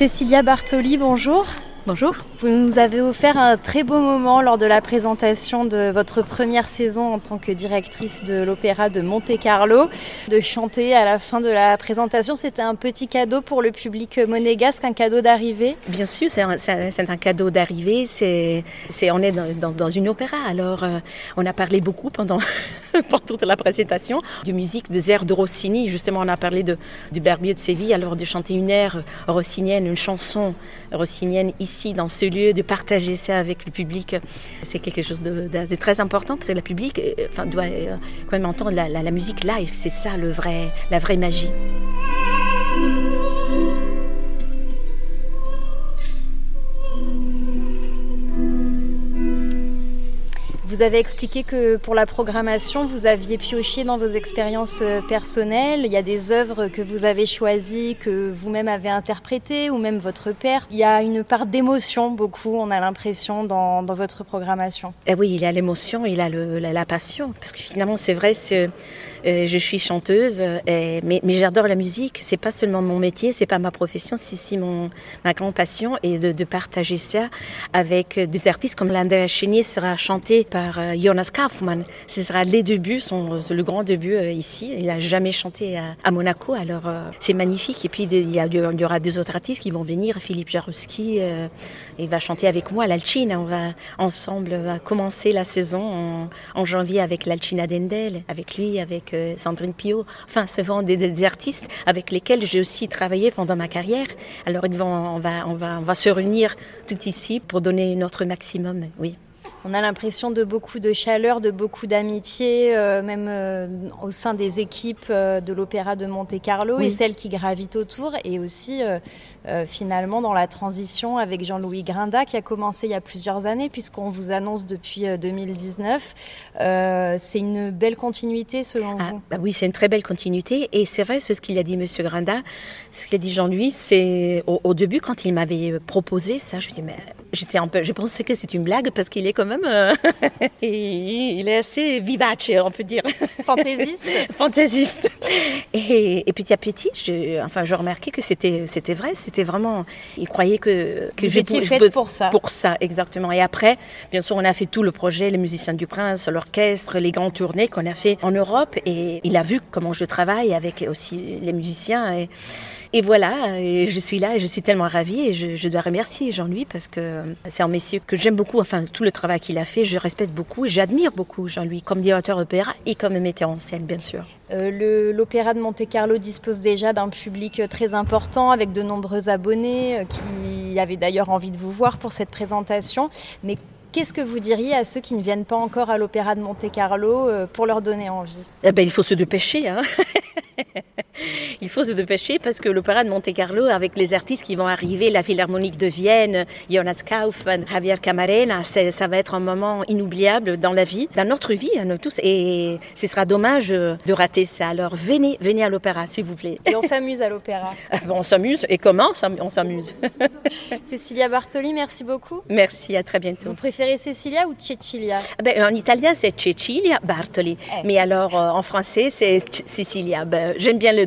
Cécilia Bartoli, bonjour. Bonjour. Vous nous avez offert un très beau moment lors de la présentation de votre première saison en tant que directrice de l'opéra de Monte Carlo. De chanter à la fin de la présentation, c'était un petit cadeau pour le public monégasque, un cadeau d'arrivée? Bien sûr, c'est un, un, cadeau d'arrivée. C'est, on est dans, dans, une opéra, alors euh, on a parlé beaucoup pendant, pendant toute la présentation de musique, des airs de Rossini. Justement, on a parlé de, du Barbier de Séville, alors de chanter une aire rossinienne, une chanson rossinienne ici ici, dans ce lieu, de partager ça avec le public, c'est quelque chose de, très important parce que le public euh, enfin, doit euh, quand même entendre la, la musique live. C'est ça le vrai, la vraie magie. Vous avez expliqué que pour la programmation, vous aviez pioché dans vos expériences euh, personnelles. Il y a des œuvres que vous avez choisies, que vous-même avez interprétées, ou même votre père. Il y a une part d'émotion, beaucoup, on a l'impression, dans, votre programmation. Eh oui, il y a l'émotion, il y a la, passion. Parce que finalement, c'est vrai, euh, je suis chanteuse, mais, mais j'adore la musique. C'est pas seulement mon métier, c'est pas ma profession, c'est mon ma grande passion et de, partager ça avec des artistes comme l'Andrea Chénier sera chanté par euh, Jonas Kaufmann. Ce sera les débuts, son, le grand début euh, ici. Il a jamais chanté à, Monaco, alors c'est magnifique. Et puis il y, aura des autres artistes qui vont venir. Philippe Jarouski, il va chanter avec moi l'Alcina. On va ensemble va commencer la saison en, janvier avec l'Alcina d'Endel, avec lui, avec Sandrine Pio. Enfin, c'est vraiment des, artistes avec lesquels j'ai aussi travaillé pendant ma carrière. Alors, ils vont, on, va, on, va, on va se réunir tout ici pour donner notre maximum, oui. On a l'impression de beaucoup de chaleur, de beaucoup d'amitié, euh, même euh, au sein des équipes euh, de l'Opéra de Monte-Carlo et celles qui gravitent autour, et aussi finalement dans la transition avec Jean-Louis Grinda qui a commencé il y a plusieurs années, puisqu'on vous annonce depuis 2019. c'est une belle continuité selon ah, vous? bah Oui, c'est une très belle continuité, et c'est vrai ce qu'il a dit Monsieur Grinda, ce qu'a dit Jean-Louis, c'est au, début quand il m'avait proposé ça, je dis mais j'étais un peu, je pensais que c'est une blague parce qu'il est comme même. Euh, il est assez vivace, on peut dire. Fantaisiste. Fantaisiste. Et, petit à petit, je, enfin, je remarquais que c'était, c'était vrai, c'était vraiment. Il croyait que, que j'étais faite pour ça. Pour ça, exactement. Et après, bien sûr, on a fait tout le projet, les musiciens du Prince, l'orchestre, les grandes tournées qu'on a fait en Europe. Et il a vu comment je travaille avec aussi les musiciens. Et, et voilà, et je suis là et je suis tellement ravie et je, je dois remercier Jean-Louis parce que c'est un messieur que j'aime beaucoup, enfin tout le travail qu'il a fait, je respecte beaucoup et j'admire beaucoup Jean-Louis comme directeur d'opéra et comme metteur en scène bien sûr. Euh, L'Opéra de Monte-Carlo dispose déjà d'un public très important avec de nombreux abonnés euh, qui avaient d'ailleurs envie de vous voir pour cette présentation. Mais Qu'est-ce que vous diriez à ceux qui ne viennent pas encore à l'Opéra de Monte-Carlo euh, pour leur donner envie? Eh ben, Il faut se dépêcher. Hein il faut se dépêcher parce que l'opéra de Monte-Carlo, avec les artistes qui vont arriver, la Philharmonique de Vienne, Jonas Kaufmann, Javier Camarena, ça va être un moment inoubliable dans la vie, dans notre vie, à nous tous. Et ce sera dommage de rater ça. Alors venez, venez à l'opéra, s'il vous plaît. Et on s'amuse à l'opéra. Ah, on s'amuse. Et comment on s'amuse? Cecilia Bartoli, merci beaucoup. Merci, à très bientôt. Vous préférez Cecilia ou Cecilia? Ben, En italien, c'est Cecilia Bartoli. Eh. Mais alors, euh, en français, c'est Cecilia. Ben, j'aime bien les